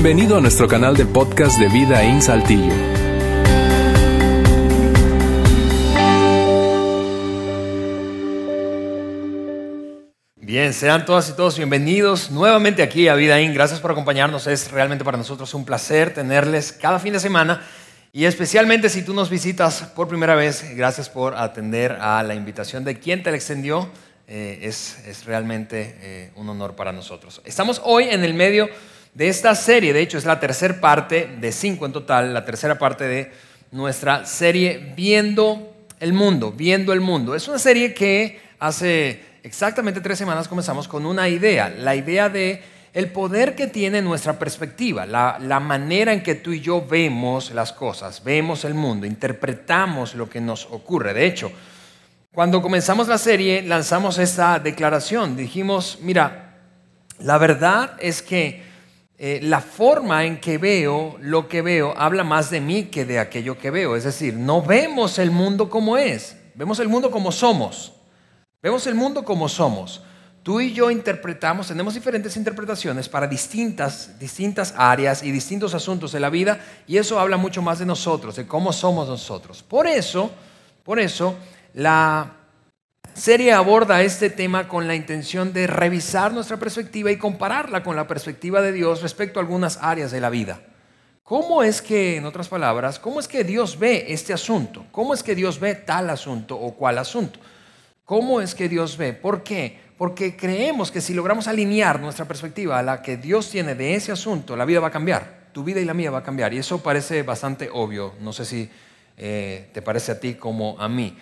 Bienvenido a nuestro canal de podcast de Vida en Saltillo. Bien, sean todas y todos bienvenidos nuevamente aquí a Vida In. Gracias por acompañarnos. Es realmente para nosotros un placer tenerles cada fin de semana. Y especialmente si tú nos visitas por primera vez, gracias por atender a la invitación de quien te la extendió. Eh, es, es, realmente eh, un honor para nosotros. Estamos hoy en el medio de esta serie. De hecho, es la tercera parte de cinco en total, la tercera parte de nuestra serie Viendo el Mundo, Viendo el Mundo. Es una serie que hace exactamente tres semanas comenzamos con una idea, la idea de el poder que tiene nuestra perspectiva, la, la, manera en que tú y yo vemos las cosas, vemos el mundo, interpretamos lo que nos ocurre. De hecho, cuando comenzamos la serie lanzamos esta declaración, dijimos, mira, la verdad es que eh, la forma en que veo lo que veo habla más de mí que de aquello que veo. Es decir, no vemos el mundo como es, vemos el mundo como somos. Vemos el mundo como somos. Tú y yo interpretamos, tenemos diferentes interpretaciones para distintas, distintas áreas y distintos asuntos de la vida y eso habla mucho más de nosotros, de cómo somos nosotros. Por eso, por eso, la serie aborda este tema con la intención de revisar nuestra perspectiva y compararla con la perspectiva de Dios respecto a algunas áreas de la vida. ¿Cómo es que, en otras palabras, cómo es que Dios ve este asunto? ¿Cómo es que Dios ve tal asunto o cual asunto? ¿Cómo es que Dios ve? ¿Por qué? Porque creemos que si logramos alinear nuestra perspectiva a la que Dios tiene de ese asunto, la vida va a cambiar. Tu vida y la mía va a cambiar. Y eso parece bastante obvio. No sé si eh, te parece a ti como a mí.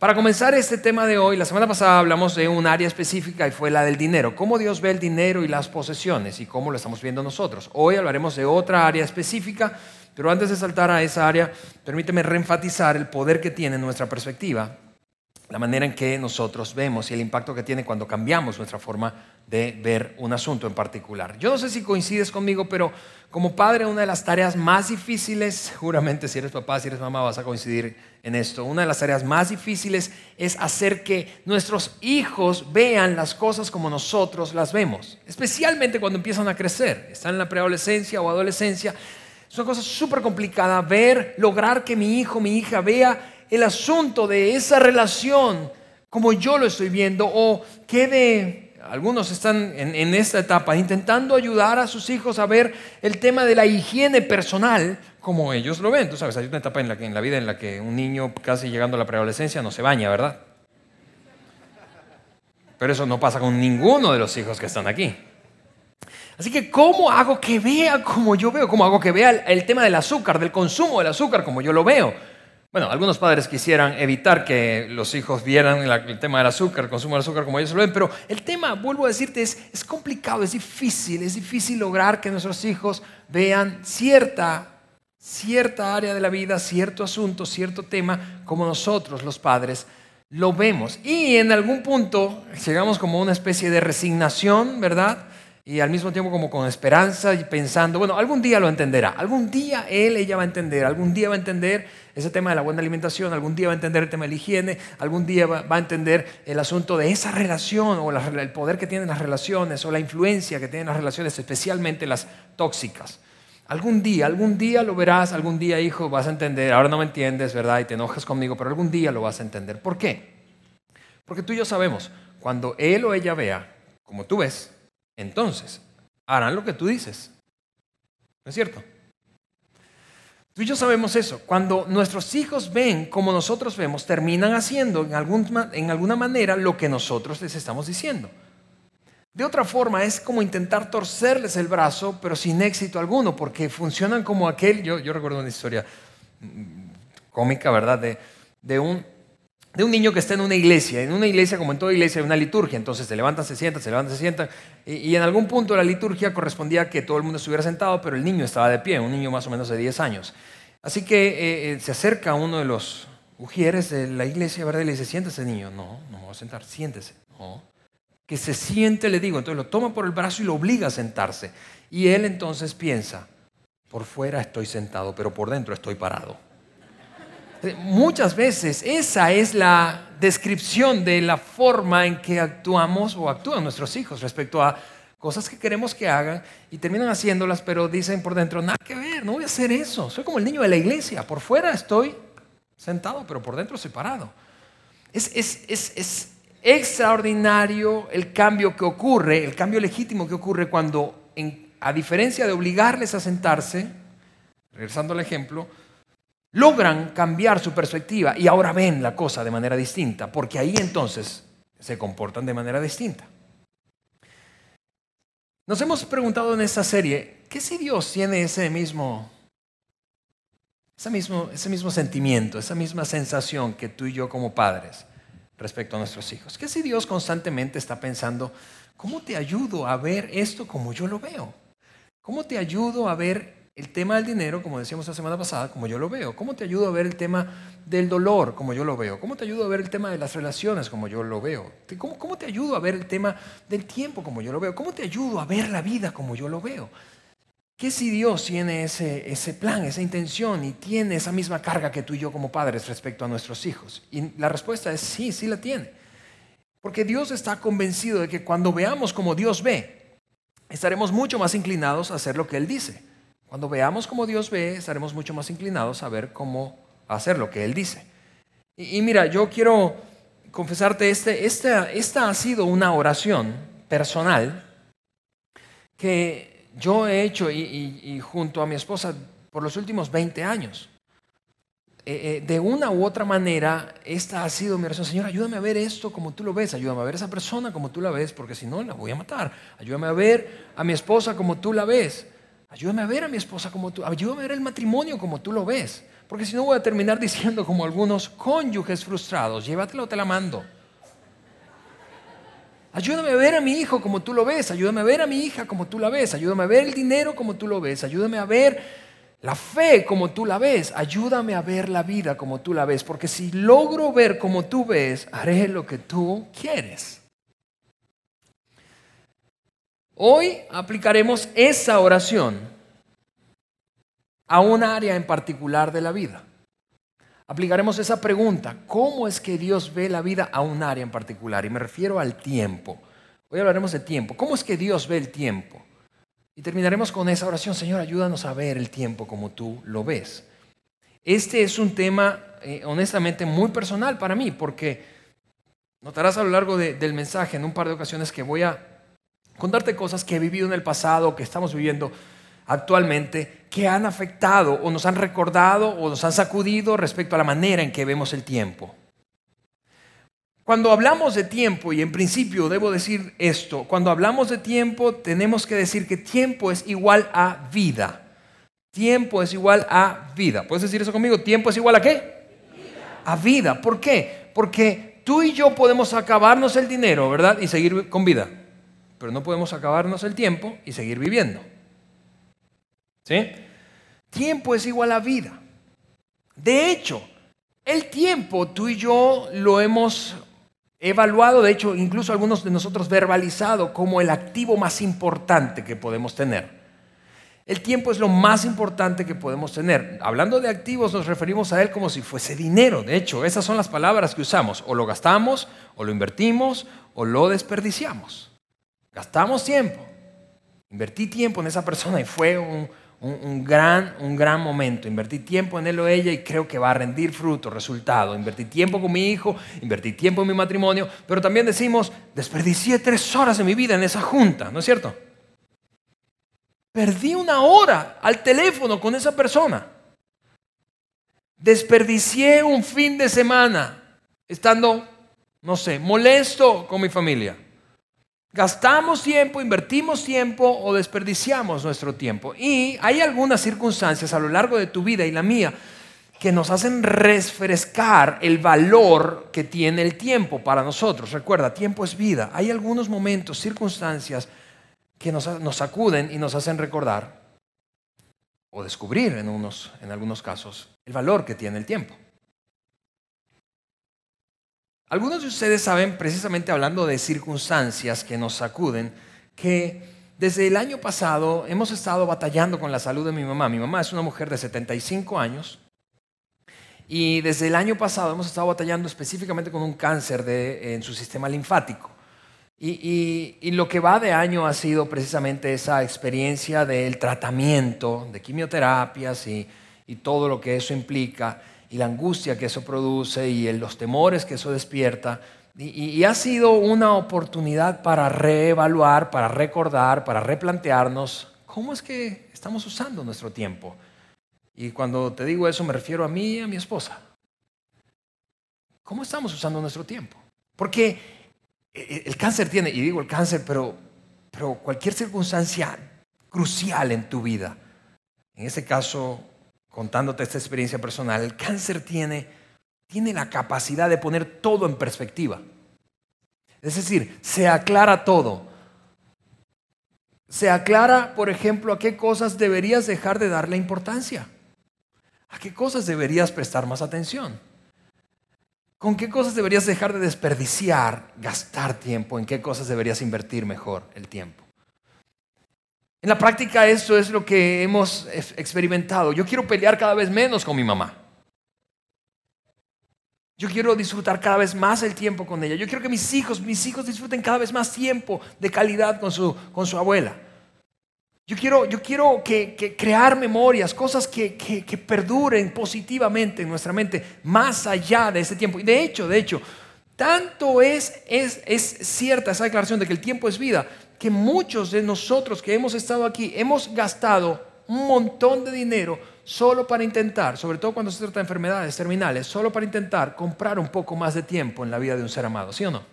Para comenzar este tema de hoy, la semana pasada hablamos de un área específica y fue la del dinero. Cómo Dios ve el dinero y las posesiones y cómo lo estamos viendo nosotros. Hoy hablaremos de otra área específica, pero antes de saltar a esa área, permíteme reenfatizar el poder que tiene nuestra perspectiva, la manera en que nosotros vemos y el impacto que tiene cuando cambiamos nuestra forma de ver un asunto en particular. Yo no sé si coincides conmigo, pero como padre una de las tareas más difíciles, seguramente si eres papá, si eres mamá vas a coincidir en esto, una de las tareas más difíciles es hacer que nuestros hijos vean las cosas como nosotros las vemos, especialmente cuando empiezan a crecer, están en la preadolescencia o adolescencia. Es una cosa súper complicada ver, lograr que mi hijo, mi hija vea el asunto de esa relación como yo lo estoy viendo o quede algunos están en, esta etapa intentando ayudar a sus hijos a ver el tema de la higiene personal como ellos lo ven. Tú sabes, hay una etapa en la, que, en la vida en la que un niño casi llegando a la preadolescencia no se baña, ¿verdad? Pero eso no pasa con ninguno de los hijos que están aquí. Así que, ¿cómo hago que vea como yo veo? ¿Cómo hago que vea el tema del azúcar, del consumo del azúcar como yo lo veo? Bueno, algunos padres quisieran evitar que los hijos vieran el tema del azúcar, el consumo del azúcar como ellos lo ven, pero el tema, vuelvo a decirte, es, es complicado, es difícil, es difícil lograr que nuestros hijos vean cierta, cierta área de la vida, cierto asunto, cierto tema, como nosotros los padres lo vemos. Y en algún punto llegamos como una especie de resignación, ¿verdad? y al mismo tiempo como con esperanza y pensando, bueno, algún día lo entenderá, algún día él, ella va a entender, algún día va a entender ese tema de la buena alimentación, algún día va a entender el tema de la higiene, algún día va, a entender el asunto de esa relación o el poder que tienen las relaciones o la influencia que tienen las relaciones, especialmente las tóxicas. Algún día, algún día lo verás, algún día, hijo, vas a entender, ahora no me entiendes, ¿verdad? Y te enojas conmigo, pero algún día lo vas a entender. ¿Por qué? Porque tú y yo sabemos, cuando él o ella vea, como tú ves, entonces harán lo que tú dices. ¿No es cierto? Y yo sabemos eso. Cuando nuestros hijos ven como nosotros vemos, terminan haciendo en, alguna manera lo que nosotros les estamos diciendo. De otra forma, es como intentar torcerles el brazo, pero sin éxito alguno, porque funcionan como aquel, yo, recuerdo una historia mm, cómica, ¿verdad? De un de un niño que está en una iglesia. En una iglesia, como en toda iglesia, hay una liturgia. Entonces se levanta, se sienta, se levanta, se sienta. Y, en algún punto la liturgia correspondía que todo el mundo estuviera sentado, pero el niño estaba de pie, un niño más o menos de 10 años. Así que eh, eh, se acerca uno de los ujieres de la iglesia, ¿verdad? Y le dice, siéntese niño. No, no me voy a sentar, siéntese. No. Que se siente, le digo. Entonces lo toma por el brazo y lo obliga a sentarse. Y él entonces piensa, por fuera estoy sentado, pero por dentro estoy parado. Muchas veces esa es la descripción de la forma en que actuamos o actúan nuestros hijos respecto a cosas que queremos que hagan y terminan haciéndolas, pero dicen por dentro, nada que ver, no voy a hacer eso. Soy como el niño de la iglesia, por fuera estoy sentado, pero por dentro separado. Es, es, es, es extraordinario el cambio que ocurre, el cambio legítimo que ocurre cuando, a diferencia de obligarles a sentarse, regresando al ejemplo, logran cambiar su perspectiva y ahora ven la cosa de manera distinta, porque ahí entonces se comportan de manera distinta. Nos hemos preguntado en esta serie, ¿qué si Dios tiene ese mismo, ese mismo, ese mismo sentimiento, esa misma sensación que tú y yo como padres respecto a nuestros hijos? ¿Qué si Dios constantemente está pensando, ¿cómo te ayudo a ver esto como yo lo veo? ¿Cómo te ayudo a ver el tema del dinero, como decíamos la semana pasada, como yo lo veo? ¿Cómo te ayudo a ver el tema del dolor, como yo lo veo? ¿Cómo te ayudo a ver el tema de las relaciones, como yo lo veo? ¿Cómo, cómo te ayudo a ver el tema del tiempo, como yo lo veo? ¿Cómo te ayudo a ver la vida, como yo lo veo? ¿Qué si Dios tiene ese, ese plan, esa intención y tiene esa misma carga que tú y yo como padres respecto a nuestros hijos? Y la respuesta es sí, sí la tiene. Porque Dios está convencido de que cuando veamos como Dios ve, estaremos mucho más inclinados a hacer lo que Él dice. Cuando veamos como Dios ve, estaremos mucho más inclinados a ver cómo hacer lo que Él dice. Y, mira, yo quiero confesarte, este, esta, esta ha sido una oración personal que yo he hecho y, junto a mi esposa por los últimos 20 años. Eh, eh, de una u otra manera, esta ha sido mi oración. Señor, ayúdame a ver esto como tú lo ves. Ayúdame a ver esa persona como tú la ves, porque si no, la voy a matar. Ayúdame a ver a mi esposa como tú la ves. Ayúdame a ver a mi esposa como tú, ayúdame a ver el matrimonio como tú lo ves. Porque si no voy a terminar diciendo como algunos cónyuges frustrados, llévatelo, te la mando. Ayúdame a ver a mi hijo como tú lo ves, ayúdame a ver a mi hija como tú la ves, ayúdame a ver el dinero como tú lo ves, ayúdame a ver la fe como tú la ves, ayúdame a ver la vida como tú la ves, porque si logro ver como tú ves, haré lo que tú quieres. Hoy aplicaremos esa oración a un área en particular de la vida. Aplicaremos esa pregunta, ¿cómo es que Dios ve la vida a un área en particular? Y me refiero al tiempo. Hoy hablaremos de tiempo. ¿Cómo es que Dios ve el tiempo? Y terminaremos con esa oración, Señor, ayúdanos a ver el tiempo como tú lo ves. Este es un tema, eh, honestamente, muy personal para mí, porque notarás a lo largo del mensaje en un par de ocasiones que voy a contarte cosas que he vivido en el pasado, que estamos viviendo actualmente, que han afectado o nos han recordado o nos han sacudido respecto a la manera en que vemos el tiempo. Cuando hablamos de tiempo, y en principio debo decir esto, cuando hablamos de tiempo tenemos que decir que tiempo es igual a vida. Tiempo es igual a vida. ¿Puedes decir eso conmigo? ¿Tiempo es igual a qué? A vida. ¿Por qué? Porque tú y yo podemos acabarnos el dinero, ¿verdad? Y seguir con vida pero no podemos acabarnos el tiempo y seguir viviendo. ¿Sí? Tiempo es igual a vida. De hecho, el tiempo tú y yo lo hemos evaluado, de hecho, incluso algunos de nosotros verbalizado como el activo más importante que podemos tener. El tiempo es lo más importante que podemos tener. Hablando de activos nos referimos a él como si fuese dinero. De hecho, esas son las palabras que usamos. O lo gastamos, o lo invertimos, o lo desperdiciamos. Gastamos tiempo. Invertí tiempo en esa persona y fue un, gran, un gran momento. Invertí tiempo en él o ella y creo que va a rendir fruto, resultado. Invertí tiempo con mi hijo, invertí tiempo en mi matrimonio, pero también decimos, desperdicié tres horas de mi vida en esa junta, ¿no es cierto? Perdí una hora al teléfono con esa persona. Desperdicié un fin de semana estando, no sé, molesto con mi familia. Gastamos tiempo, invertimos tiempo o desperdiciamos nuestro tiempo. Y hay algunas circunstancias a lo largo de tu vida y la mía que nos hacen refrescar el valor que tiene el tiempo para nosotros. Recuerda, tiempo es vida. Hay algunos momentos, circunstancias que nos, sacuden y nos hacen recordar o descubrir en, unos, en algunos casos el valor que tiene el tiempo. Algunos de ustedes saben, precisamente hablando de circunstancias que nos sacuden, que desde el año pasado hemos estado batallando con la salud de mi mamá. Mi mamá es una mujer de 75 años y desde el año pasado hemos estado batallando específicamente con un cáncer en su sistema linfático. Y, lo que va de año ha sido precisamente esa experiencia del tratamiento, de quimioterapias y, todo lo que eso implica, y la angustia que eso produce y los temores que eso despierta. y ha sido una oportunidad para reevaluar, para recordar, para replantearnos cómo es que estamos usando nuestro tiempo. Y cuando te digo eso me refiero a mí y a mi esposa. ¿Cómo estamos usando nuestro tiempo? Porque el cáncer tiene, y digo el cáncer, pero, pero cualquier circunstancia crucial en tu vida, en este caso, contándote esta experiencia personal, el cáncer tiene, tiene la capacidad de poner todo en perspectiva. Es decir, se aclara todo. Se aclara, por ejemplo, a qué cosas deberías dejar de darle importancia. A qué cosas deberías prestar más atención. ¿Con qué cosas deberías dejar de desperdiciar, gastar tiempo? ¿En qué cosas deberías invertir mejor el tiempo? En la práctica eso es lo que hemos experimentado. Yo quiero pelear cada vez menos con mi mamá. Yo quiero disfrutar cada vez más el tiempo con ella. Yo quiero que mis hijos, mis hijos disfruten cada vez más tiempo de calidad con su, con su abuela. Yo quiero, yo quiero que, crear memorias, cosas que, perduren positivamente en nuestra mente, más allá de ese tiempo. Y de hecho, de hecho, tanto es, es, es cierta esa declaración de que el tiempo es vida, que muchos de nosotros que hemos estado aquí hemos gastado un montón de dinero solo para intentar, sobre todo cuando se trata de enfermedades terminales, solo para intentar comprar un poco más de tiempo en la vida de un ser amado, ¿sí o no?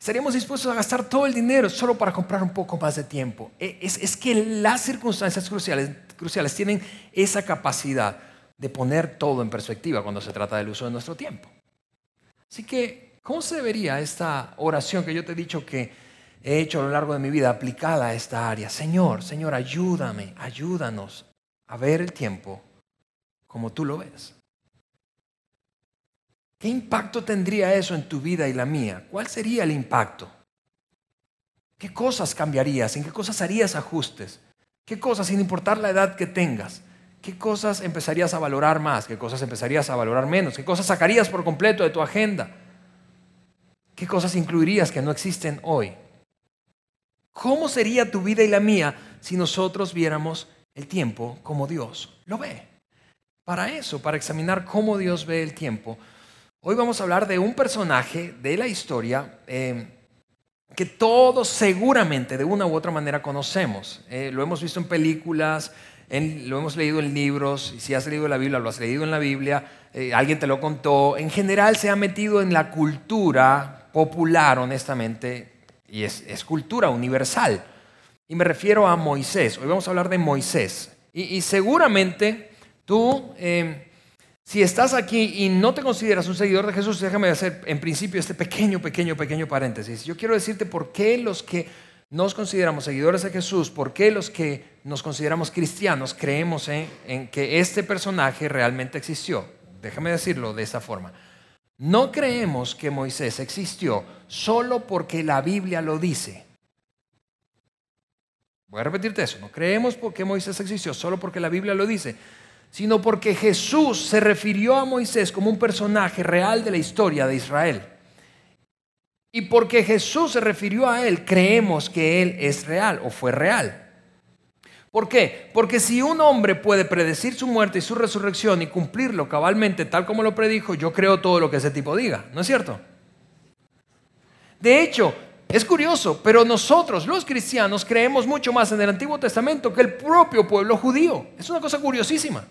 Estaríamos dispuestos a gastar todo el dinero solo para comprar un poco más de tiempo. E, es, que las circunstancias cruciales, cruciales tienen esa capacidad de poner todo en perspectiva cuando se trata del uso de nuestro tiempo. Así que, ¿cómo se debería esta oración que yo te he dicho que he hecho a lo largo de mi vida aplicada a esta área? Señor, Señor, ayúdame, ayúdanos a ver el tiempo como tú lo ves. ¿Qué impacto tendría eso en tu vida y la mía? ¿Cuál sería el impacto? ¿Qué cosas cambiarías? ¿En qué cosas harías ajustes? ¿Qué cosas, sin importar la edad que tengas? ¿Qué cosas empezarías a valorar más? ¿Qué cosas empezarías a valorar menos? ¿Qué cosas sacarías por completo de tu agenda? ¿Qué cosas incluirías que no existen hoy? ¿Cómo sería tu vida y la mía si nosotros viéramos el tiempo como Dios lo ve? Para eso, para examinar cómo Dios ve el tiempo, Hoy vamos a hablar de un personaje de la historia eh, que todos seguramente de una u otra manera conocemos. Eh, lo hemos visto en películas, lo hemos leído en libros, y si has leído la Biblia, lo has leído en la Biblia, eh, alguien te lo contó. En general se ha metido en la cultura popular, honestamente, y es, cultura universal. Y me refiero a Moisés. Hoy vamos a hablar de Moisés. Y, seguramente tú... Si estás aquí y no te consideras un seguidor de Jesús, déjame hacer en principio este pequeño, pequeño, pequeño paréntesis. Yo quiero decirte por qué los que nos consideramos seguidores de Jesús, por qué los que nos consideramos cristianos creemos en, que este personaje realmente existió. Déjame decirlo de esta forma. No creemos que Moisés existió solo porque la Biblia lo dice. Voy a repetirte eso. No creemos que Moisés existió solo porque la Biblia lo dice sino porque Jesús se refirió a Moisés como un personaje real de la historia de Israel. Y porque Jesús se refirió a él, creemos que él es real o fue real. ¿Por qué? Porque si un hombre puede predecir su muerte y su resurrección y cumplirlo cabalmente tal como lo predijo, yo creo todo lo que ese tipo diga, ¿no es cierto? De hecho, es curioso, pero nosotros los cristianos creemos mucho más en el Antiguo Testamento que el propio pueblo judío. Es una cosa curiosísima.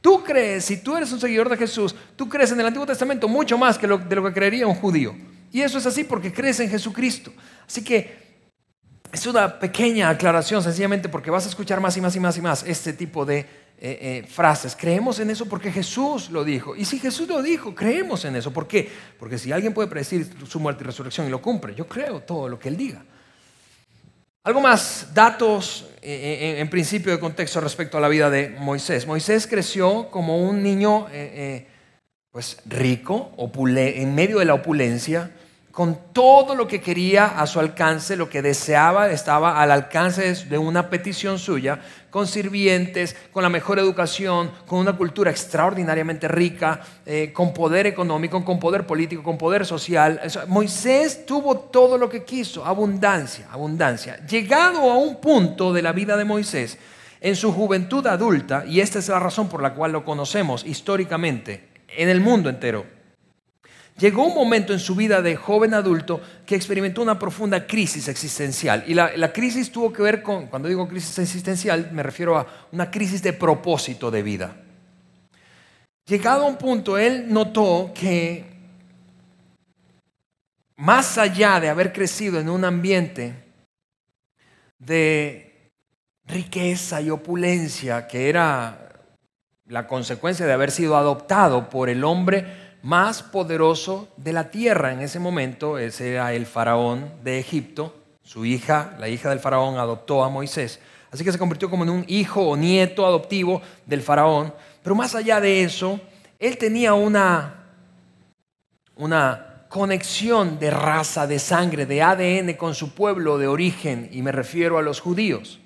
Tú crees, si tú eres un seguidor de Jesús, tú crees en el Antiguo Testamento mucho más que de lo que creería un judío. Y eso es así porque crees en Jesucristo. Así que es una pequeña aclaración, sencillamente porque vas a escuchar más y más y más y más este tipo de eh, eh, frases. Creemos en eso porque Jesús lo dijo. Y si Jesús lo dijo, creemos en eso. ¿Por qué? Porque si alguien puede predecir su muerte y resurrección y lo cumple, yo creo todo lo que él diga. Algo más, datos eh, en principio de contexto respecto a la vida de Moisés. Moisés creció como un niño pues rico, en medio de la opulencia, con todo lo que quería a su alcance, lo que deseaba estaba al alcance de una petición suya, con sirvientes, con la mejor educación, con una cultura extraordinariamente rica, eh, con poder económico, con poder político, con poder social. Moisés tuvo todo lo que quiso, abundancia, abundancia. Llegado a un punto de la vida de Moisés, en su juventud adulta, y esta es la razón por la cual lo conocemos históricamente en el mundo entero, Llegó un momento en su vida de joven adulto que experimentó una profunda crisis existencial. Y la, crisis tuvo que ver con, cuando digo crisis existencial, me refiero a una crisis de propósito de vida. Llegado a un punto, él notó que más allá de haber crecido en un ambiente de riqueza y opulencia, que era la consecuencia de haber sido adoptado por el hombre más poderoso de la tierra en ese momento. Ese era el faraón de Egipto. Su hija, la hija del faraón, adoptó a Moisés. Así que se convirtió como en un hijo o nieto adoptivo del faraón. Pero más allá de eso, él tenía una, una conexión de raza, de sangre, de ADN con su pueblo de origen, y me refiero a los judíos.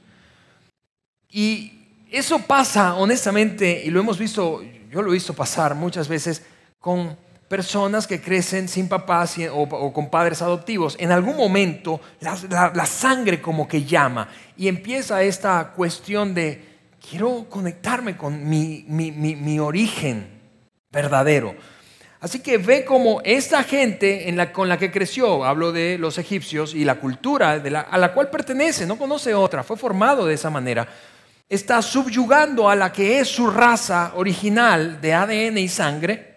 Y eso pasa, honestamente, y lo hemos visto, yo lo he visto pasar muchas veces, con personas que crecen sin papás o, con padres adoptivos. En algún momento la, sangre como que llama y empieza esta cuestión de quiero conectarme con mi, origen verdadero. Así que ve como esta gente en la, con la que creció, hablo de los egipcios y la cultura a la cual pertenece, no conoce otra, fue formado de esa manera, está subyugando a la que es su raza original de ADN y sangre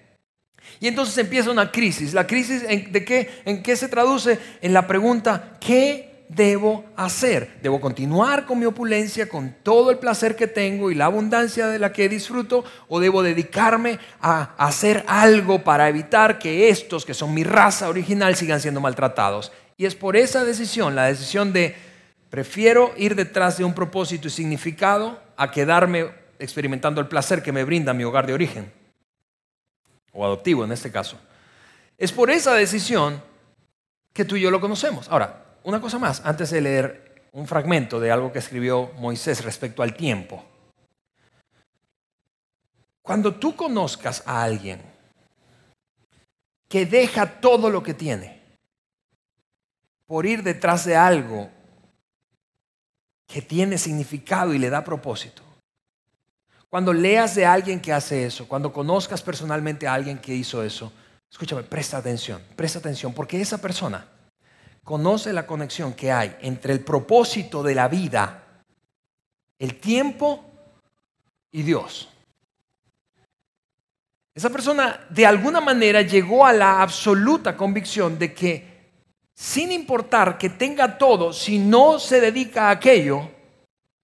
y entonces empieza una crisis. ¿La crisis de qué, en qué se traduce? En la pregunta, ¿qué debo hacer? ¿Debo continuar con mi opulencia, con todo el placer que tengo y la abundancia de la que disfruto? ¿O debo dedicarme a hacer algo para evitar que estos, que son mi raza original, sigan siendo maltratados? Y es por esa decisión, la decisión de prefiero ir detrás de un propósito y significado a quedarme experimentando el placer que me brinda mi hogar de origen o adoptivo en este caso. Es por esa decisión que tú y yo lo conocemos. Ahora, una cosa más, antes de leer un fragmento de algo que escribió Moisés respecto al tiempo. Cuando tú conozcas a alguien que deja todo lo que tiene por ir detrás de algo que tiene significado y le da propósito, cuando leas de alguien que hace eso, cuando conozcas personalmente a alguien que hizo eso, escúchame, presta atención, presta atención, porque esa persona conoce la conexión que hay entre el propósito de la vida, el tiempo y Dios. Esa persona de alguna manera llegó a la absoluta convicción de que sin importar que tenga todo, si no se dedica a aquello,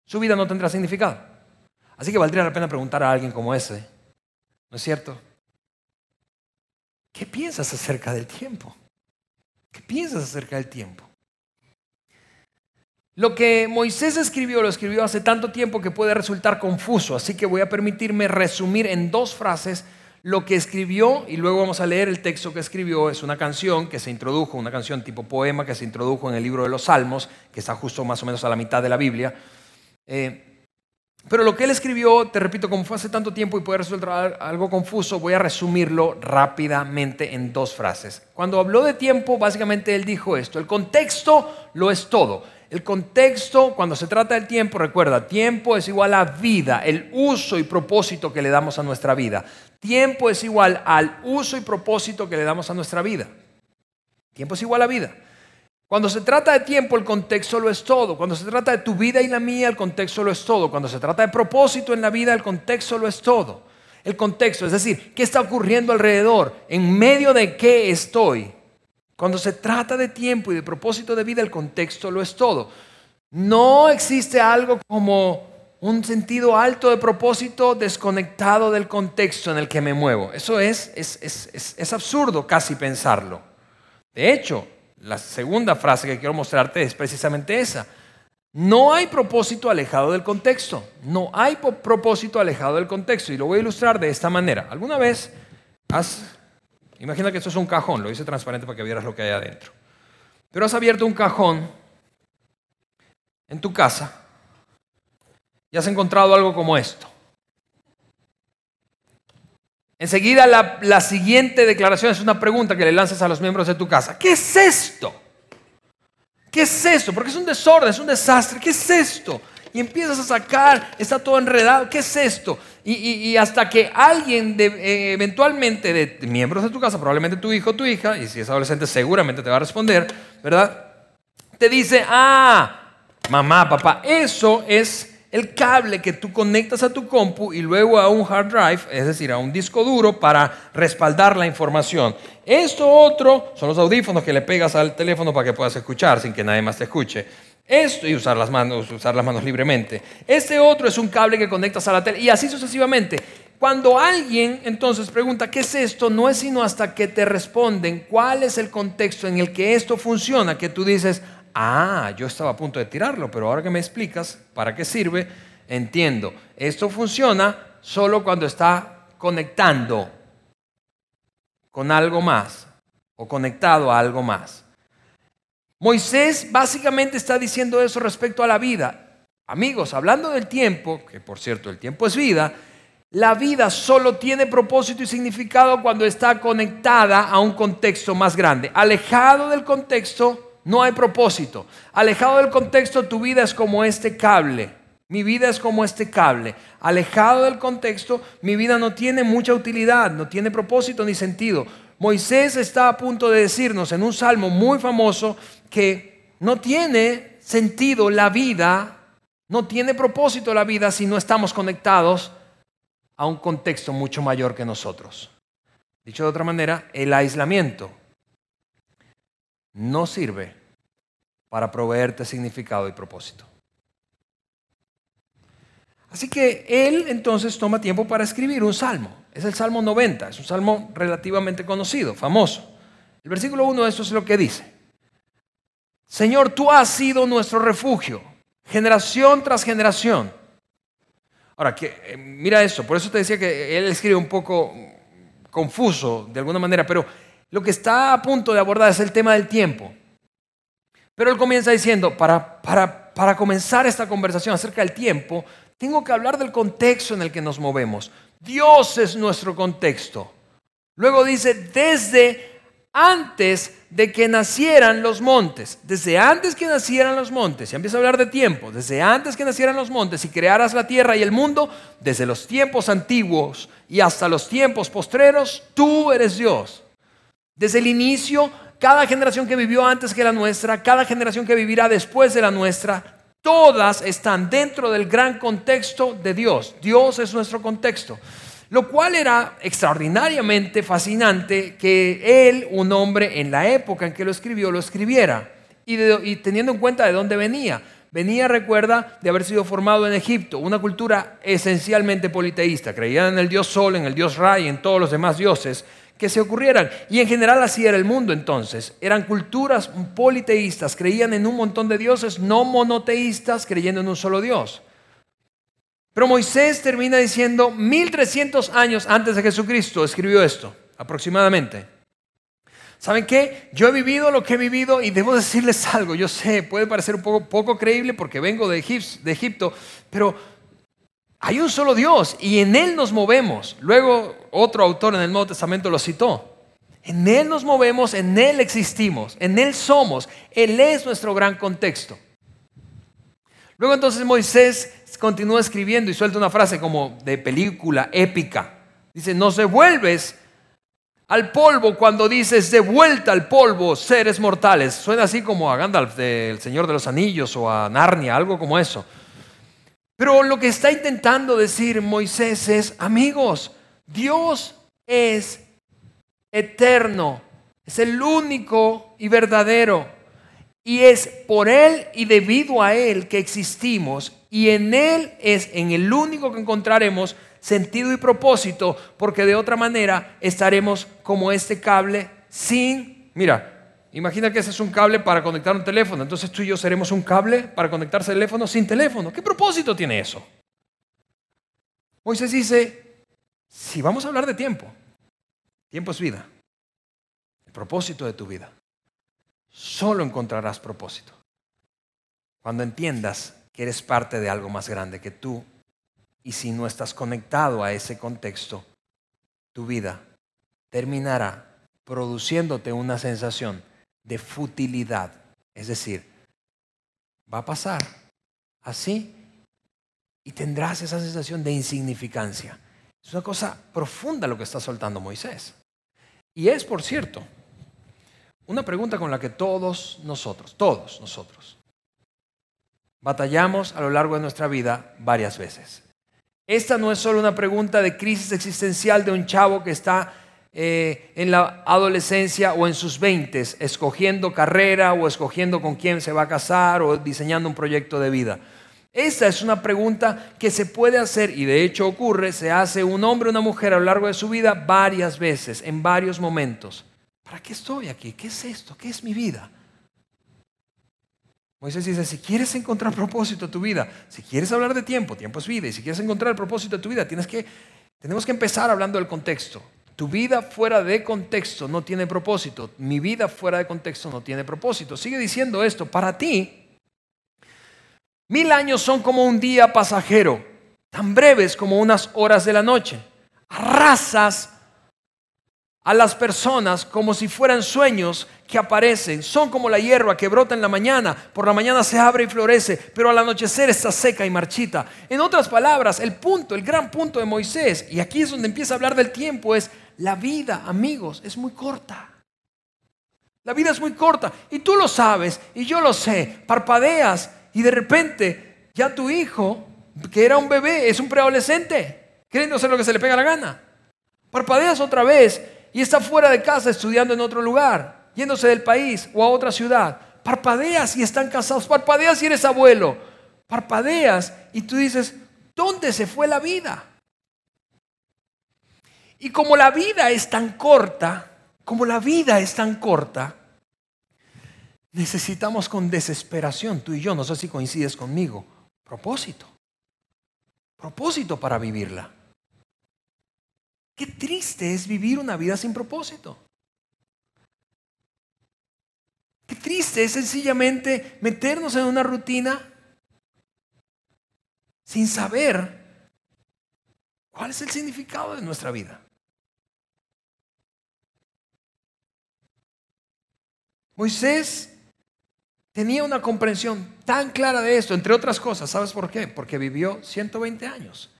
su vida no tendrá significado. Así que valdría la pena preguntar a alguien como ese, ¿no es cierto? ¿Qué piensas acerca del tiempo? ¿Qué piensas acerca del tiempo? Lo que Moisés escribió lo escribió hace tanto tiempo que puede resultar confuso, así que voy a permitirme resumir en dos frases lo que escribió y luego vamos a leer el texto que escribió. Es una canción que se introdujo, una canción tipo poema que se introdujo en el libro de los Salmos, que está justo más o menos a la mitad de la Biblia. Eh, pero lo que él escribió, te repito, como fue hace tanto tiempo y puede resultar algo confuso, voy a resumirlo rápidamente en dos frases. Cuando habló de tiempo, básicamente él dijo esto, el contexto lo es todo. El contexto, cuando se trata del tiempo, recuerda, tiempo es igual a vida, el uso y propósito que le damos a nuestra vida. Tiempo es igual al uso y propósito que le damos a nuestra vida. Tiempo es igual a vida. Cuando se trata de tiempo, el contexto lo es todo. Cuando se trata de tu vida y la mía, el contexto lo es todo. Cuando se trata de propósito en la vida, el contexto lo es todo. El contexto, es decir, ¿qué está ocurriendo alrededor? ¿En medio de qué estoy? Cuando se trata de tiempo y de propósito de vida, el contexto lo es todo. No existe algo como un sentido alto de propósito desconectado del contexto en el que me muevo. Eso es, es, es, es absurdo casi pensarlo. De hecho, la segunda frase que quiero mostrarte es precisamente esa. No hay propósito alejado del contexto. No hay propósito alejado del contexto. Y lo voy a ilustrar de esta manera. ¿Alguna vez has Imagina que esto es un cajón, lo hice transparente para que vieras lo que hay adentro. Pero has abierto un cajón en tu casa y has encontrado algo como esto. Enseguida la, la, siguiente declaración es una pregunta que le lanzas a los miembros de tu casa. ¿Qué es esto? ¿Qué es esto? Porque es un desorden, es un desastre. ¿Qué es esto? Y empiezas a sacar, está todo enredado. ¿Qué es esto? Y, hasta que alguien eh, eventualmente de miembros de tu casa, probablemente tu hijo o tu hija, y si es adolescente seguramente te va a responder, ¿verdad? Te dice, ah, mamá, papá, eso es el cable que tú conectas a tu compu y luego a un hard drive, es decir, a un disco duro para respaldar la información. Esto otro son los audífonos que le pegas al teléfono para que puedas escuchar sin que nadie más te escuche. Esto y usar las manos, usar las manos libremente. Este otro es un cable que conectas a la tele y así sucesivamente. Cuando alguien entonces pregunta, ¿qué es esto? No es sino hasta que te responden cuál es el contexto en el que esto funciona, que tú dices, ah, yo estaba a punto de tirarlo, pero ahora que me explicas para qué sirve, entiendo. Esto funciona solo cuando está conectando con algo más o conectado a algo más. Moisés básicamente está diciendo eso respecto a la vida. Amigos, hablando del tiempo, que por cierto el tiempo es vida, la vida solo tiene propósito y significado cuando está conectada a un contexto más grande. Alejado del contexto, no hay propósito. Alejado del contexto, tu vida es como este cable. Mi vida es como este cable. Alejado del contexto, mi vida no tiene mucha utilidad, no tiene propósito ni sentido. Moisés está a punto de decirnos en un salmo muy famoso que no tiene sentido la vida, no tiene propósito la vida si no estamos conectados a un contexto mucho mayor que nosotros. Dicho de otra manera, el aislamiento no sirve para proveerte significado y propósito. Así que él entonces toma tiempo para escribir un salmo. Es el Salmo 90, es un salmo relativamente conocido, famoso. El versículo 1 de eso es lo que dice. Señor, tú has sido nuestro refugio, generación tras generación. Ahora, que, eh, mira eso, por eso te decía que él escribe un poco confuso de alguna manera, pero lo que está a punto de abordar es el tema del tiempo. Pero él comienza diciendo, para, para, para comenzar esta conversación acerca del tiempo, tengo que hablar del contexto en el que nos movemos. Dios es nuestro contexto. Luego dice, desde antes de que nacieran los montes, desde antes que nacieran los montes, y empieza a hablar de tiempo, desde antes que nacieran los montes y crearas la tierra y el mundo, desde los tiempos antiguos y hasta los tiempos postreros, tú eres Dios. Desde el inicio, cada generación que vivió antes que la nuestra, cada generación que vivirá después de la nuestra, todas están dentro del gran contexto de Dios. Dios es nuestro contexto. Lo cual era extraordinariamente fascinante que él, un hombre en la época en que lo escribió, lo escribiera. Y, teniendo en cuenta de dónde venía. Venía, recuerda, de haber sido formado en Egipto, una cultura esencialmente politeísta. Creían en el dios Sol, en el dios Ra y en todos los demás dioses que se ocurrieran. Y en general así era el mundo entonces. Eran culturas politeístas, creían en un montón de dioses, no monoteístas, creyendo en un solo Dios. Pero Moisés termina diciendo, 1300 años antes de Jesucristo escribió esto, aproximadamente. ¿Saben qué? Yo he vivido lo que he vivido y debo decirles algo. Yo sé, puede parecer un poco, poco creíble porque vengo de, de Egipto, pero hay un solo Dios y en Él nos movemos. Luego otro autor en el Nuevo Testamento lo citó. En Él nos movemos, en Él existimos, en Él somos. Él es nuestro gran contexto. Luego entonces Moisés continúa escribiendo y suelta una frase como de película épica. Dice, nos devuelves al polvo cuando dices de vuelta al polvo, seres mortales. Suena así como a Gandalf del Señor de los Anillos o a Narnia, algo como eso. Pero lo que está intentando decir Moisés es, amigos, Dios es eterno, es el único y verdadero. Y es por Él y debido a Él que existimos. Y en Él es en el único que encontraremos sentido y propósito, porque de otra manera estaremos como este cable sin, mira, Imagina que ese es un cable para conectar un teléfono. Entonces tú y yo seremos un cable para conectarse teléfono sin teléfono. ¿Qué propósito tiene eso? Moisés dice, si vamos a hablar de tiempo, tiempo es vida. el propósito de tu vida. Solo encontrarás propósito cuando entiendas que eres parte de algo más grande que tú y si no estás conectado a ese contexto, tu vida terminará produciéndote una sensación de futilidad. Es decir, va a pasar así y tendrás esa sensación de insignificancia. Es una cosa profunda lo que está soltando Moisés. Y es, por cierto, una pregunta con la que todos nosotros, todos nosotros, batallamos a lo largo de nuestra vida varias veces. Esta no es solo una pregunta de crisis existencial de un chavo que está eh, en la adolescencia o en sus veintes, escogiendo carrera o escogiendo con quién se va a casar o diseñando un proyecto de vida. Esta es una pregunta que se puede hacer y de hecho ocurre, se hace un hombre o una mujer a lo largo de su vida varias veces, en varios momentos. ¿Para qué estoy aquí? ¿Qué es esto? ¿Qué es mi vida? Moisés dice, si quieres encontrar propósito en tu vida, si quieres hablar de tiempo, tiempo es vida, y si quieres encontrar el propósito de tu vida, tienes que, tenemos que empezar hablando del contexto. Tu vida fuera de contexto no tiene propósito. Mi vida fuera de contexto no tiene propósito. Sigue diciendo esto, para ti, mil años son como un día pasajero, tan breves como unas horas de la noche. Arrasas a las personas como si fueran sueños que aparecen. Son como la hierba que brota en la mañana. Por la mañana se abre y florece, pero al anochecer está seca y marchita. En otras palabras, el punto, el gran punto de Moisés, y aquí es donde empieza a hablar del tiempo, es la vida, amigos, es muy corta. La vida es muy corta y tú lo sabes y yo lo sé. Parpadeas y de repente ya tu hijo, que era un bebé, es un preadolescente, queriendo hacer lo que se le pega la gana. Parpadeas otra vez y está fuera de casa estudiando en otro lugar, yéndose del país o a otra ciudad. Parpadeas y están casados, parpadeas y eres abuelo. Parpadeas y tú dices, ¿dónde se fue la vida? Y como la vida es tan corta, como la vida es tan corta, necesitamos con desesperación, tú y yo, no sé si coincides conmigo, propósito. Propósito para vivirla. Qué triste es vivir una vida sin propósito. Qué triste es sencillamente meternos en una rutina sin saber cuál es el significado de nuestra vida. Moisés tenía una comprensión tan clara de esto, entre otras cosas. ¿Sabes por qué? Porque vivió 120 años.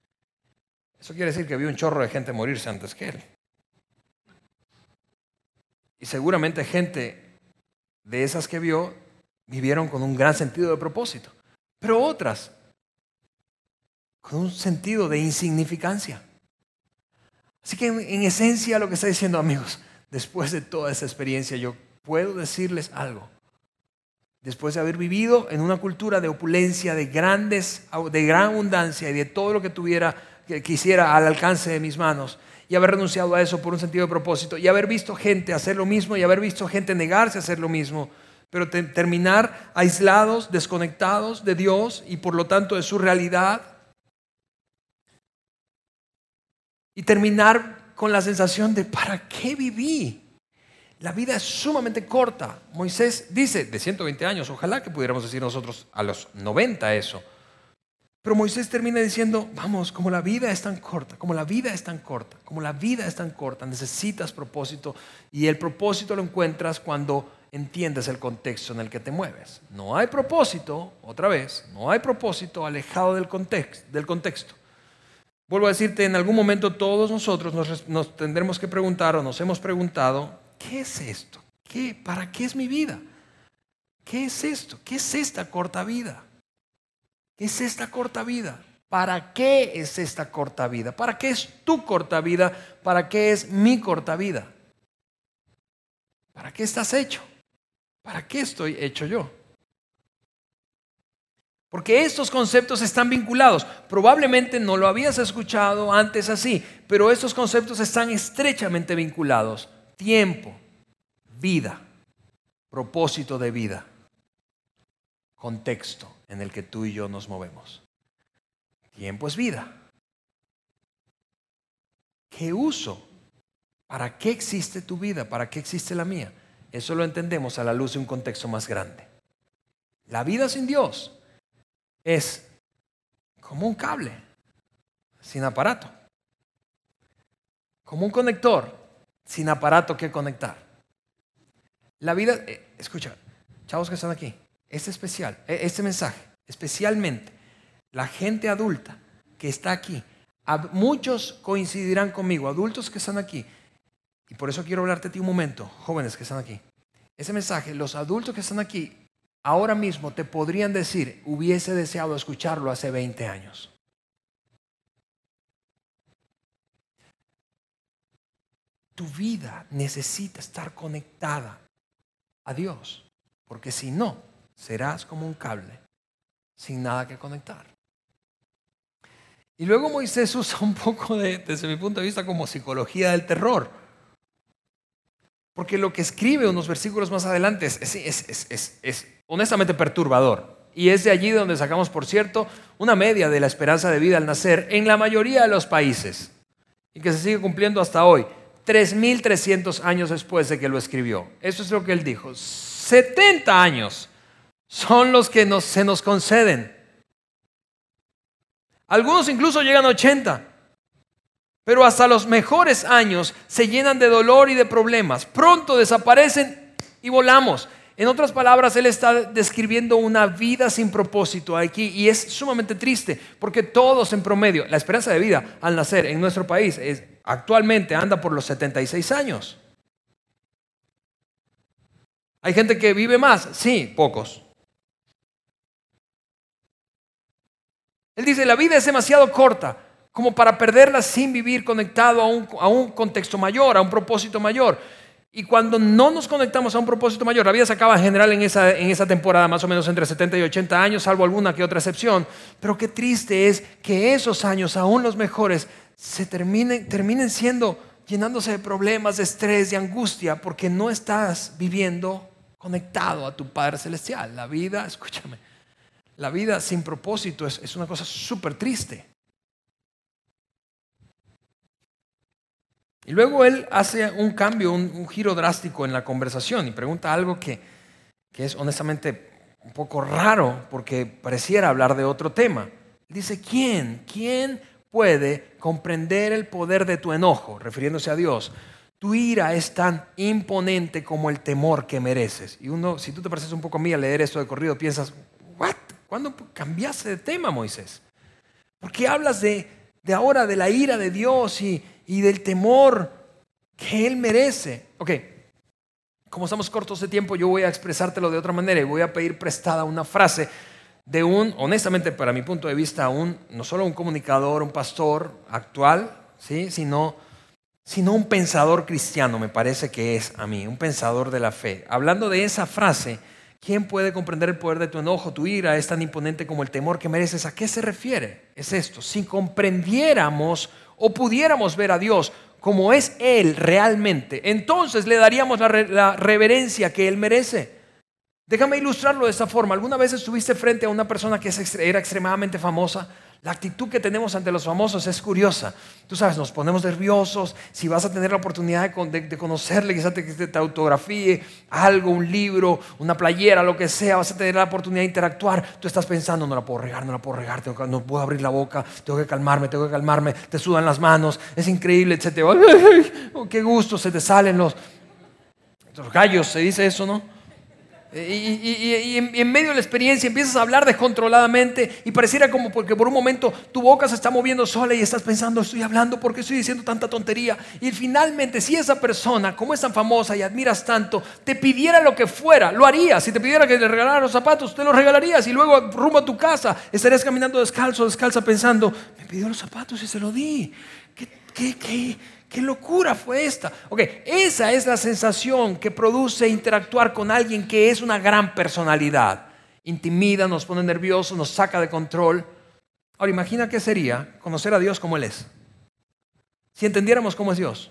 Eso quiere decir que vio un chorro de gente morirse antes que él. Y seguramente gente de esas que vio vivieron con un gran sentido de propósito, pero otras con un sentido de insignificancia. Así que en, esencia lo que está diciendo amigos, después de toda esa experiencia yo puedo decirles algo. Después de haber vivido en una cultura de opulencia, de grandes, de gran abundancia y de todo lo que tuviera que quisiera al alcance de mis manos y haber renunciado a eso por un sentido de propósito y haber visto gente hacer lo mismo y haber visto gente negarse a hacer lo mismo, pero terminar aislados, desconectados de Dios y por lo tanto de su realidad y terminar con la sensación de ¿para qué viví? La vida es sumamente corta. Moisés dice de 120 años, ojalá que pudiéramos decir nosotros a los 90 eso. Pero Moisés termina diciendo, vamos, como la vida es tan corta, como la vida es tan corta, como la vida es tan corta, necesitas propósito y el propósito lo encuentras cuando entiendes el contexto en el que te mueves. No hay propósito, otra vez, no hay propósito alejado del contexto. Del contexto. Vuelvo a decirte, en algún momento todos nosotros nos, nos tendremos que preguntar o nos hemos preguntado, ¿qué es esto? ¿Qué, ¿Para qué es mi vida? ¿Qué es esto? ¿Qué es esta corta vida? Es esta corta vida? ¿Para qué es esta corta vida? ¿Para qué es tu corta vida? ¿Para qué es mi corta vida? ¿Para qué estás hecho? ¿Para qué estoy hecho yo? Porque estos conceptos están vinculados. Probablemente no lo habías escuchado antes así, pero estos conceptos están estrechamente vinculados. Tiempo, vida, propósito de vida, contexto en el que tú y yo nos movemos. Tiempo es vida. ¿Qué uso ¿Para qué existe tu vida? ¿Para qué existe la mía? Eso lo entendemos a la luz de un contexto más grande. La vida sin Dios es como un cable, sin aparato. Como un conector, sin aparato que conectar. La vida, eh, escucha, chavos que están aquí, este especial, eh, este mensaje, especialmente la gente adulta que está aquí, muchos coincidirán conmigo, adultos que están aquí, y por eso quiero hablarte a ti un momento, jóvenes que están aquí. Ese mensaje, los adultos que están aquí, ahora mismo te podrían decir, hubiese deseado escucharlo hace 20 años. Tu vida necesita estar conectada a Dios, porque si no, serás como un cable sin nada que conectar. Y luego Moisés usa un poco de, desde mi punto de vista, como psicología del terror. Porque lo que escribe unos versículos más adelante es, honestamente perturbador. Y es de allí donde sacamos, por cierto, una media de la esperanza de vida al nacer en la mayoría de los países. Y que se sigue cumpliendo hasta hoy, 3.300 años después de que lo escribió. Eso es lo que él dijo. 70 años son los que se nos conceden algunos incluso llegan a 80. Pero hasta los mejores años se llenan de dolor y de problemas. Pronto desaparecen y volamos. En otras palabras, él está describiendo una vida sin propósito aquí y es sumamente triste porque todos en promedio, la esperanza de vida al nacer en nuestro país es, actualmente anda por los 76 años. ¿Hay gente que vive más? Sí, pocos. Él dice, la vida es demasiado corta como para perderla sin vivir conectado a un, contexto mayor, a un propósito mayor. Y cuando no nos conectamos a un propósito mayor, la vida se acaba en general en esa, en esa temporada, más o menos entre 70 y 80 años, salvo alguna que otra excepción. Pero qué triste es que esos años, aún los mejores, se terminen, terminen siendo llenándose de problemas, de estrés, de angustia, porque no estás viviendo conectado a tu Padre Celestial. La vida, escúchame, la vida sin propósito es, una cosa súper triste. Y luego él hace un cambio, un, giro drástico en la conversación y pregunta algo que, es honestamente un poco raro porque pareciera hablar de otro tema. Dice, ¿quién? ¿Quién puede comprender el poder de tu enojo? Refiriéndose a Dios. Tu ira es tan imponente como el temor que mereces. Y uno, si tú te pareces un poco a mí al leer esto de corrido, piensas, ¿what? ¿Cuándo cambiaste de tema, Moisés? ¿Por qué hablas de, ahora de la ira de Dios y, y del temor que Él merece? Ok, como estamos cortos de tiempo, yo voy a expresártelo de otra manera y voy a pedir prestada una frase de un, honestamente, para mi punto de vista, un, no solo un comunicador, un pastor actual, ¿sí? sino, sino un pensador cristiano, me parece que es a mí, un pensador de la fe. Hablando de esa frase, ¿Quién puede comprender el poder de tu enojo? Tu ira es tan imponente como el temor que mereces. ¿A qué se refiere? Es esto. Si comprendiéramos o pudiéramos ver a Dios como es Él realmente, entonces le daríamos la, reverencia que Él merece. Déjame ilustrarlo de esta forma. ¿Alguna vez estuviste frente a una persona que era extremadamente famosa? La actitud que tenemos ante los famosos es curiosa. Tú sabes, nos ponemos nerviosos. Si vas a tener la oportunidad de, conocerle, quizás te, te, autografíe algo, un libro, una playera, lo que sea, vas a tener la oportunidad de interactuar. Tú estás pensando, no la puedo regar, no la puedo regar, no puedo abrir la boca, tengo que calmarme, tengo que calmarme. Te sudan las manos, es increíble, etc. ¡Qué gusto! Se te salen los, los gallos, se dice eso, ¿no? Y, en, medio de la experiencia empiezas a hablar descontroladamente y pareciera como porque por un momento tu boca se está moviendo sola y estás pensando, estoy hablando porque estoy diciendo tanta tontería. Y finalmente, si esa persona, como es tan famosa y admiras tanto, te pidiera lo que fuera, lo harías. Si te pidiera que le regalara los zapatos, te los regalarías y luego rumbo a tu casa estarías caminando descalzo, descalza pensando, me pidió los zapatos y se lo di. ¿Qué, qué, qué? ¿Qué locura fue esta? Ok, esa es la sensación que produce interactuar con alguien que es una gran personalidad. Intimida, nos pone nerviosos, nos saca de control. Ahora imagina qué sería conocer a Dios como Él es. Si entendiéramos cómo es Dios.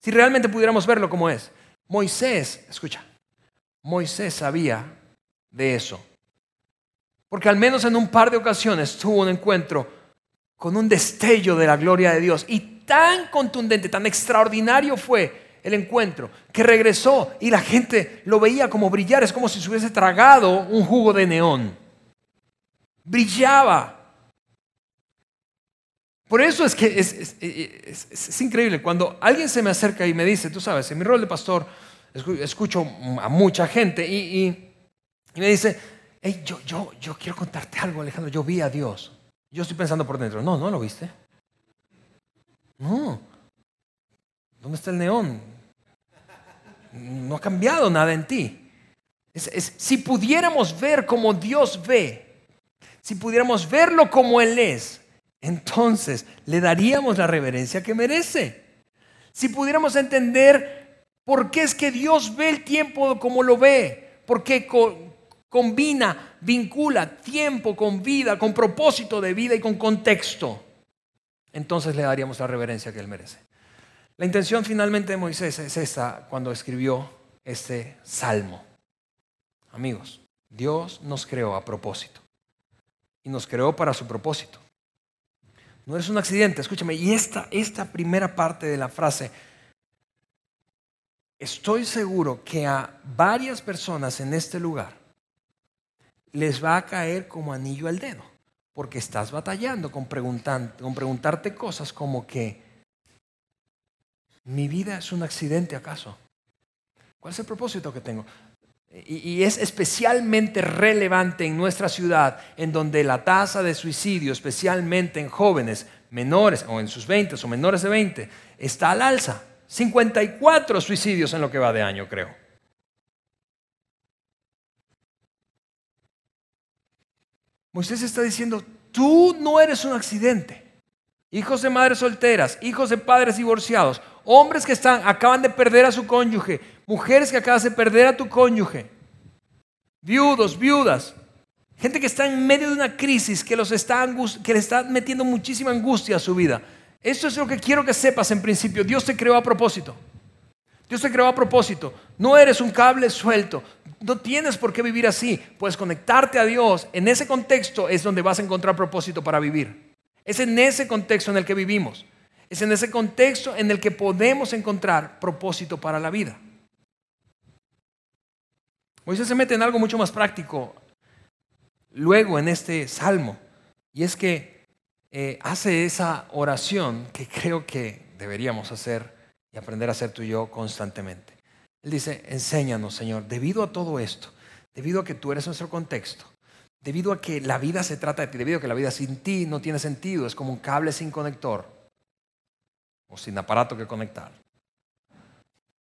Si realmente pudiéramos verlo como es. Moisés, escucha, Moisés sabía de eso. Porque al menos en un par de ocasiones tuvo un encuentro con un destello de la gloria de Dios. Y tan contundente, tan extraordinario fue el encuentro, que regresó y la gente lo veía como brillar, es como si se hubiese tragado un jugo de neón. Brillaba. Por eso es que es, increíble, cuando alguien se me acerca y me dice, tú sabes, en mi rol de pastor escucho a mucha gente y, me dice, hey, yo, yo, yo quiero contarte algo, Alejandro, yo vi a Dios. Yo estoy pensando por dentro, no, no lo viste. No. ¿Dónde está el neón? No ha cambiado nada en ti. si pudiéramos ver como Dios ve, si pudiéramos verlo como Él es, entonces le daríamos la reverencia que merece. Si pudiéramos entender por qué es que Dios ve el tiempo como lo ve, porque combina, vincula tiempo con vida, con propósito de vida y con contexto, entonces le daríamos la reverencia que Él merece. La intención finalmente de Moisés es esta cuando escribió este salmo. Amigos, Dios nos creó a propósito y nos creó para su propósito. No es un accidente, escúchame. Y esta, esta primera parte de la frase, estoy seguro que a varias personas en este lugar les va a caer como anillo al dedo, porque estás batallando con, con preguntarte cosas como que, ¿Mi vida es un accidente acaso? ¿Cuál es el propósito que tengo? Y, es especialmente relevante en nuestra ciudad, en donde la tasa de suicidio, especialmente en jóvenes menores o en sus 20 o menores de 20, está al alza. 54 suicidios en lo que va de año, creo. Moisés está diciendo, tú no eres un accidente. Hijos de madres solteras, hijos de padres divorciados, hombres que están, acaban de perder a su cónyuge, mujeres que acaban de perder a tu cónyuge, viudos, viudas, gente que está en medio de una crisis que, los está que le está metiendo muchísima angustia a su vida. Esto es lo que quiero que sepas en principio. Dios te creó a propósito. Dios te creó a propósito. No eres un cable suelto. No tienes por qué vivir así. Puedes conectarte a Dios. En ese contexto es donde vas a encontrar propósito para vivir. Es en ese contexto en el que vivimos. Es en ese contexto en el que podemos encontrar propósito para la vida. Moisés se mete en algo mucho más práctico luego en este salmo. Y es que eh, hace esa oración que creo que deberíamos hacer y aprender a hacer tú y yo constantemente. Él dice, enséñanos, Señor, debido a todo esto, debido a que tú eres nuestro contexto, debido a que la vida se trata de ti, debido a que la vida sin ti no tiene sentido, es como un cable sin conector o sin aparato que conectar.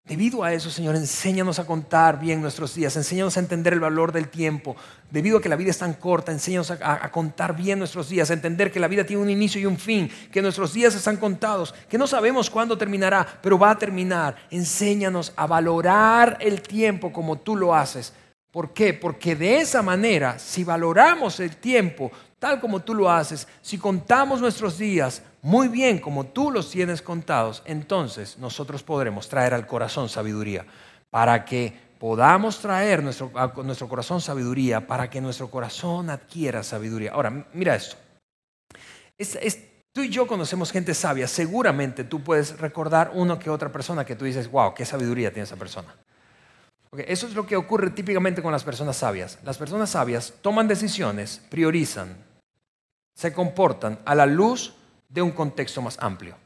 Debido a eso, Señor, enséñanos a contar bien nuestros días, enséñanos a entender el valor del tiempo. Debido a que la vida es tan corta, enséñanos a, contar bien nuestros días, a entender que la vida tiene un inicio y un fin, que nuestros días están contados, que no sabemos cuándo terminará, pero va a terminar. Enséñanos a valorar el tiempo como tú lo haces. ¿Por qué? Porque de esa manera, si valoramos el tiempo tal como tú lo haces, si contamos nuestros días, muy bien como tú los tienes contados, entonces nosotros podremos traer al corazón sabiduría para que podamos traer nuestro, a nuestro corazón sabiduría, para que nuestro corazón adquiera sabiduría. Ahora, mira esto. tú y yo conocemos gente sabia. Seguramente tú puedes recordar uno que otra persona que tú dices, wow, qué sabiduría tiene esa persona. eso es lo que ocurre típicamente con las personas sabias. Las personas sabias toman decisiones, priorizan, se comportan a la luz de un contexto más amplio.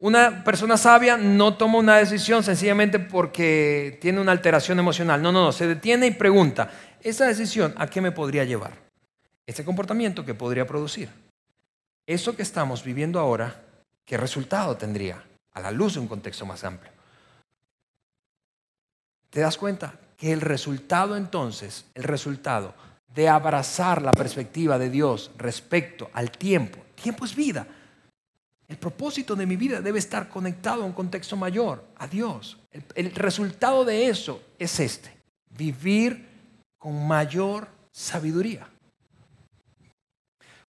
Una persona sabia no toma una decisión sencillamente porque tiene una alteración emocional. No, no, no. Se detiene y pregunta, ¿esa decisión a qué me podría llevar? ¿Ese comportamiento que podría producir? Eso que estamos viviendo ahora, ¿qué resultado tendría a la luz de un contexto más amplio? ¿Te das cuenta? Que el resultado entonces, el resultado de abrazar la perspectiva de Dios respecto al tiempo. Tiempo es vida. El propósito de mi vida debe estar conectado a un contexto mayor, a Dios. El, resultado de eso es este, vivir con mayor sabiduría.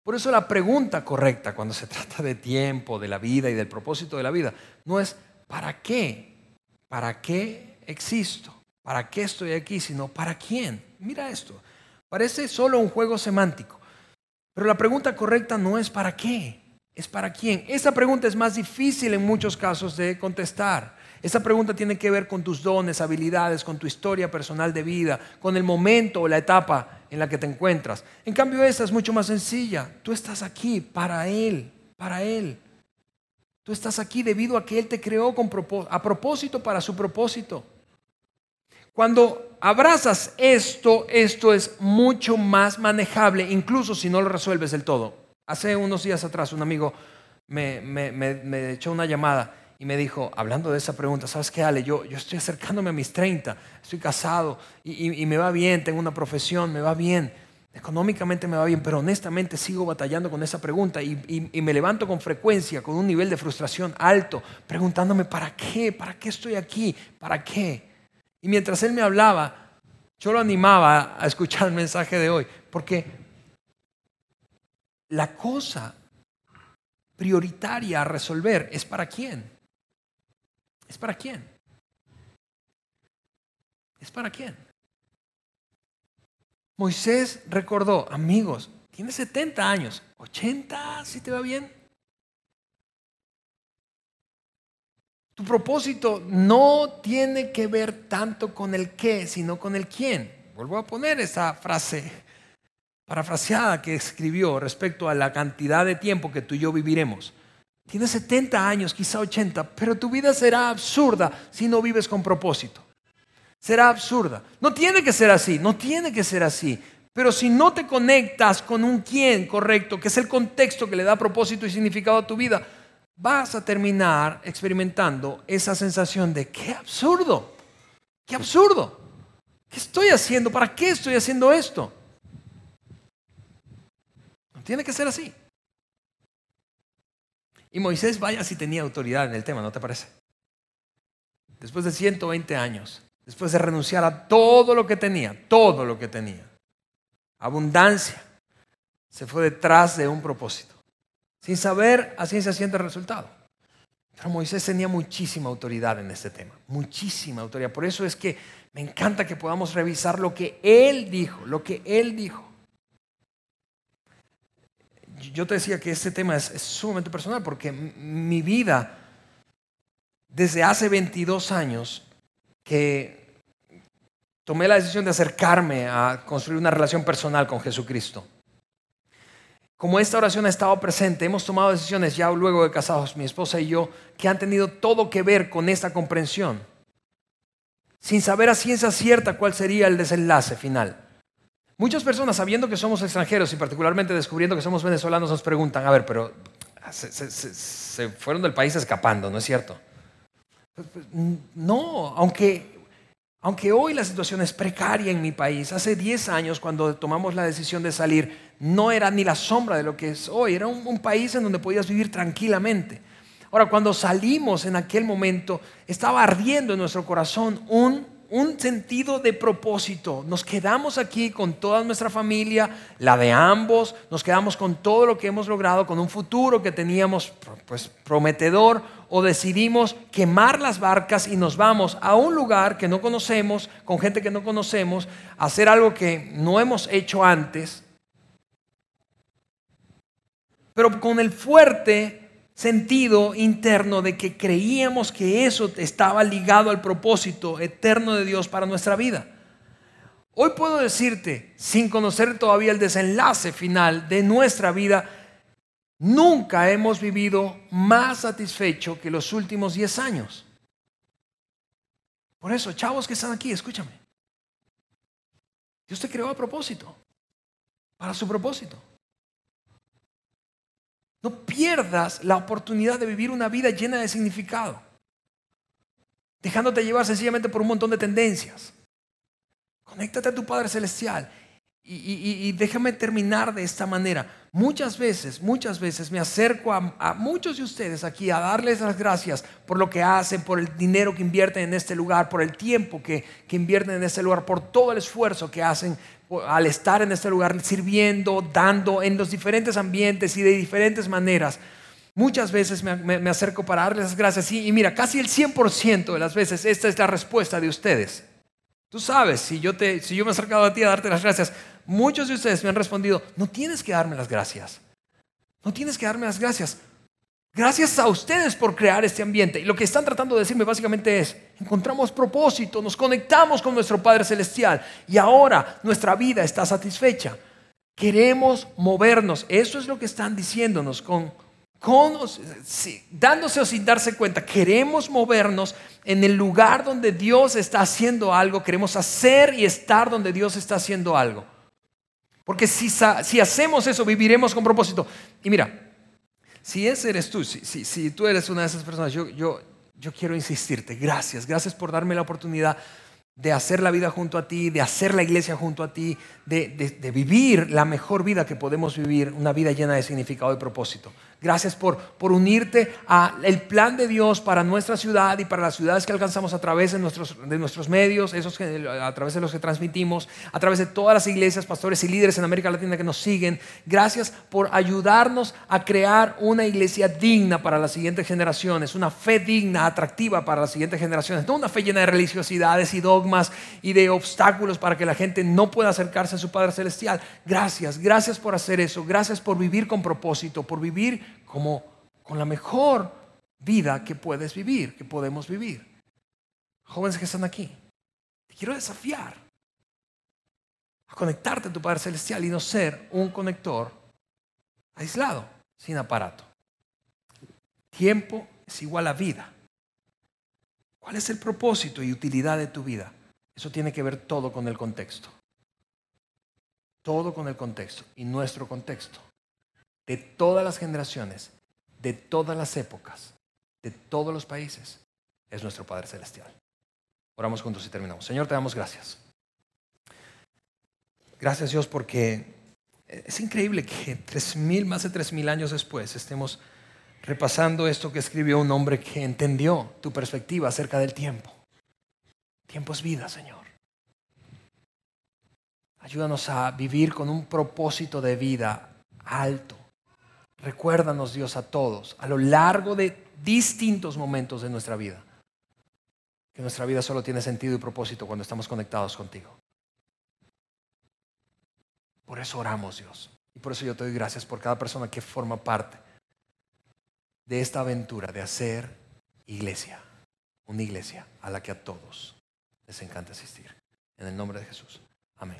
Por eso la pregunta correcta cuando se trata de tiempo, de la vida y del propósito de la vida, no es ¿para qué? ¿Para qué existo? ¿Para qué estoy aquí? Sino ¿para quién? Mira esto. Parece solo un juego semántico. Pero la pregunta correcta no es para qué, es para quién. Esa pregunta es más difícil en muchos casos de contestar. Esa pregunta tiene que ver con tus dones, habilidades, con tu historia personal de vida, con el momento o la etapa en la que te encuentras. En cambio, esta es mucho más sencilla. Tú estás aquí para Él, para Él. Tú estás aquí debido a que Él te creó con a propósito para su propósito. Cuando abrazas esto, esto es mucho más manejable, incluso si no lo resuelves del todo. Hace unos días atrás un amigo me, me echó una llamada y me dijo, hablando de esa pregunta, ¿sabes qué, Ale? Yo, estoy acercándome a mis 30, estoy casado y, me va bien, tengo una profesión, me va bien, económicamente me va bien, pero honestamente sigo batallando con esa pregunta y, y me levanto con frecuencia, con un nivel de frustración alto, preguntándome, ¿para qué? ¿Para qué estoy aquí? ¿Para qué? Y mientras él me hablaba, yo lo animaba a escuchar el mensaje de hoy, porque la cosa prioritaria a resolver es para quién. ¿Es para quién? ¿Es para quién? Moisés recordó, amigos, tiene 70 años, 80, si te va bien. Tu propósito no tiene que ver tanto con el qué, sino con el quién. Vuelvo a poner esa frase parafraseada que escribió respecto a la cantidad de tiempo que tú y yo viviremos. Tienes 70 años, quizá 80, pero tu vida será absurda si no vives con propósito. Será absurda. No tiene que ser así, no tiene que ser así. Pero si no te conectas con un quién correcto, que es el contexto que le da propósito y significado a tu vida, vas a terminar experimentando esa sensación de qué absurdo, qué absurdo. ¿Qué estoy haciendo? ¿Para qué estoy haciendo esto? No tiene que ser así. Y Moisés, vaya si tenía autoridad en el tema, ¿no te parece? Después de 120 años, después de renunciar a todo lo que tenía, todo lo que tenía, abundancia, se fue detrás de un propósito, sin saber a ciencia cierta el resultado. Pero Moisés tenía muchísima autoridad en este tema, muchísima autoridad. Por eso es que me encanta que podamos revisar lo que él dijo, lo que él dijo yo te decía que este tema es, sumamente personal porque mi vida, desde hace 22 años que tomé la decisión de acercarme a construir una relación personal con Jesucristo. Como esta oración ha estado presente, hemos tomado decisiones ya luego de casados, mi esposa y yo, que han tenido todo que ver con esta comprensión, sin saber a ciencia cierta cuál sería el desenlace final. Muchas personas, sabiendo que somos extranjeros y particularmente descubriendo que somos venezolanos, nos preguntan, a ver, pero se, fueron del país escapando, ¿no es cierto? Pues, pues, no, aunque, aunque hoy la situación es precaria en mi país, hace 10 años cuando tomamos la decisión de salir, no era ni la sombra de lo que es hoy, era un país en donde podías vivir tranquilamente. Ahora, cuando salimos en aquel momento, estaba ardiendo en nuestro corazón un un sentido de propósito. Nos quedamos aquí con toda nuestra familia, la de ambos, nos quedamos con todo lo que hemos logrado, con un futuro que teníamos pues prometedor o decidimos quemar las barcas y nos vamos a un lugar que no conocemos, con gente que no conocemos, a hacer algo que no hemos hecho antes, pero con el fuerte sentido interno de que creíamos que eso estaba ligado al propósito eterno de Dios para nuestra vida. Hoy puedo decirte, sin conocer todavía el desenlace final de nuestra vida, nunca hemos vivido más satisfecho que los últimos 10 años. Por eso, chavos que están aquí, escúchame. Dios te creó a propósito, para su propósito. No pierdas la oportunidad de vivir una vida llena de significado, dejándote llevar sencillamente por un montón de tendencias. Conéctate a tu Padre Celestial y, déjame terminar de esta manera. Muchas veces, muchas veces me acerco a, muchos de ustedes aquí a darles las gracias por lo que hacen, por el dinero que invierten en este lugar, por el tiempo que, que invierten en este lugar, por todo el esfuerzo que hacen al estar en este lugar sirviendo, dando en los diferentes ambientes y de diferentes maneras. Muchas veces me, acerco para darles las gracias y, mira, casi el 100% de las veces esta es la respuesta de ustedes. Tú sabes, si yo, te, si yo me he acercado a ti a darte las gracias, Muchos de ustedes me han respondido, no tienes que darme las gracias. No tienes que darme las gracias. Gracias a ustedes por crear este ambiente. Y lo que están tratando de decirme básicamente es, encontramos propósito, nos conectamos con nuestro Padre Celestial y ahora nuestra vida está satisfecha. Queremos movernos. Eso es lo que están diciéndonos con, dándose o sin darse cuenta. Queremos movernos en el lugar donde Dios está haciendo algo. Queremos hacer y estar donde Dios está haciendo algo. Porque si, si hacemos eso, viviremos con propósito. Y mira, si ese eres tú, si, si, tú eres una de esas personas, yo, yo, yo quiero insistirte, gracias, gracias por darme la oportunidad de hacer la vida junto a ti, de hacer la iglesia junto a ti, de, vivir la mejor vida que podemos vivir, una vida llena de significado y propósito. Gracias por, por unirte al plan de Dios para nuestra ciudad y para las ciudades que alcanzamos a través de nuestros, de nuestros medios, esos a través de los que transmitimos, a través de todas las iglesias, pastores y líderes en América Latina que nos siguen. Gracias por ayudarnos a crear una iglesia digna para las siguientes generaciones, una fe digna, atractiva para las siguientes generaciones, no una fe llena de religiosidades y dogmas y de obstáculos para que la gente no pueda acercarse a su Padre Celestial. Gracias, gracias por hacer eso, gracias por vivir con propósito, por vivir como con la mejor vida que puedes vivir, que podemos vivir. Jóvenes que están aquí, te quiero desafiar a conectarte a tu Padre Celestial y no ser un conector aislado, sin aparato. Tiempo es igual a vida. ¿Cuál es el propósito y utilidad de tu vida? Eso tiene que ver todo con el contexto. Todo con el contexto y nuestro contexto. De todas las generaciones, de todas las épocas, de todos los países, es nuestro Padre Celestial. Oramos juntos y terminamos. Señor, te damos gracias. Gracias Dios porque es increíble que tres mil, más de tres mil años después estemos repasando esto que escribió un hombre que entendió tu perspectiva acerca del tiempo. Tiempo es vida, Señor. Ayúdanos a vivir con un propósito de vida alto. Recuérdanos, Dios, a todos, a lo largo de distintos momentos de nuestra vida, que nuestra vida solo tiene sentido y propósito cuando estamos conectados contigo. Por eso oramos, Dios. Y por eso yo te doy gracias por cada persona que forma parte de esta aventura de hacer iglesia, una iglesia a la que a todos les encanta asistir. En el nombre de Jesús. Amén.